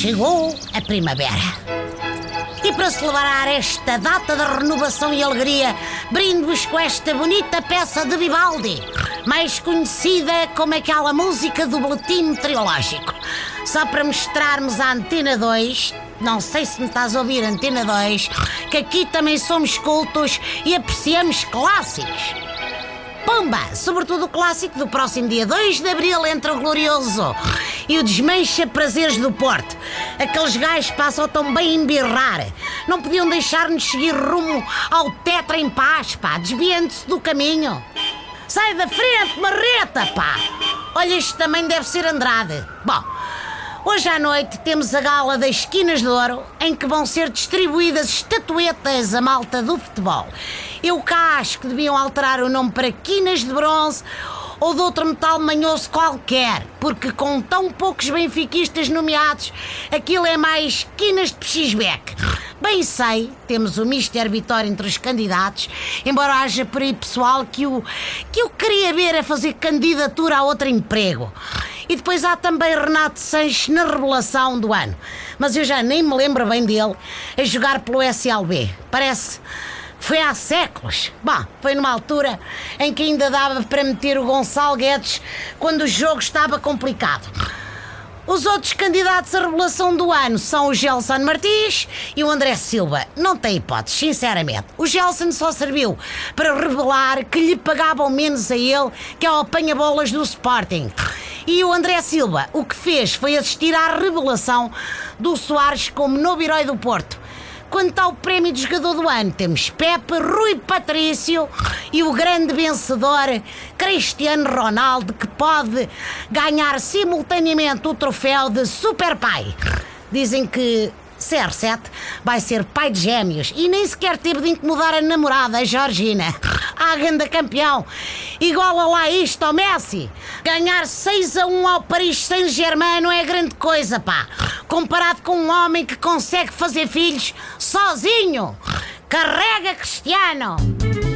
Chegou a primavera. E para celebrar esta data de renovação e alegria, brindo-vos com esta bonita peça de Vivaldi, mais conhecida como aquela música do boletim meteorológico. Só para mostrarmos à Antena 2, não sei se me estás a ouvir, Antena 2, que aqui também somos cultos e apreciamos clássicos. Pumba! Sobretudo o clássico do próximo dia 2 de Abril entre o Glorioso e o Desmancha Prazeres do Porto. Aqueles gajos passam tão bem embirrar. Não podiam deixar-nos seguir rumo ao Tetra em paz, pá, desviando-se do caminho. Sai da frente, marreta, pá! Olha, isto também deve ser Andrade. Bom, Hoje à noite temos a gala das Esquinas de Ouro, em que vão ser distribuídas estatuetas à malta do futebol. Eu cá acho que deviam alterar o nome para Quinas de Bronze ou de outro metal manhoso qualquer, porque com tão poucos benfiquistas nomeados, aquilo é mais quinas de pechisbeck. Bem sei, temos o Mister Vitória entre os candidatos, embora haja por aí pessoal que o, que eu queria ver a fazer candidatura a outro emprego. E depois há também Renato Sanches na revelação do ano. Mas eu já nem me lembro bem dele a jogar pelo SLB. Parece foi há séculos. Bom, foi numa altura em que ainda dava para meter o Gonçalo Guedes quando o jogo estava complicado. Os outros candidatos à revelação do ano são o Gelson Martins e o André Silva. Não tem hipótese, sinceramente. O Gelson só serviu para revelar que lhe pagavam menos a ele que ao apanha-bolas do Sporting. E o André Silva o que fez foi assistir à revelação do Soares como novo herói do Porto. Quanto ao prémio de jogador do ano, temos Pepe, Rui Patrício e o grande vencedor Cristiano Ronaldo, que pode ganhar simultaneamente o troféu de Super Pai. Dizem que CR7 vai ser pai de gêmeos e nem sequer teve de incomodar a namorada, a Georgina. A ganda campeão. Iguala lá isto ao Messi. Ganhar 6 a 1 ao Paris Saint-Germain não é grande coisa, pá. Comparado com um homem que consegue fazer filhos sozinho. Carrega, Cristiano!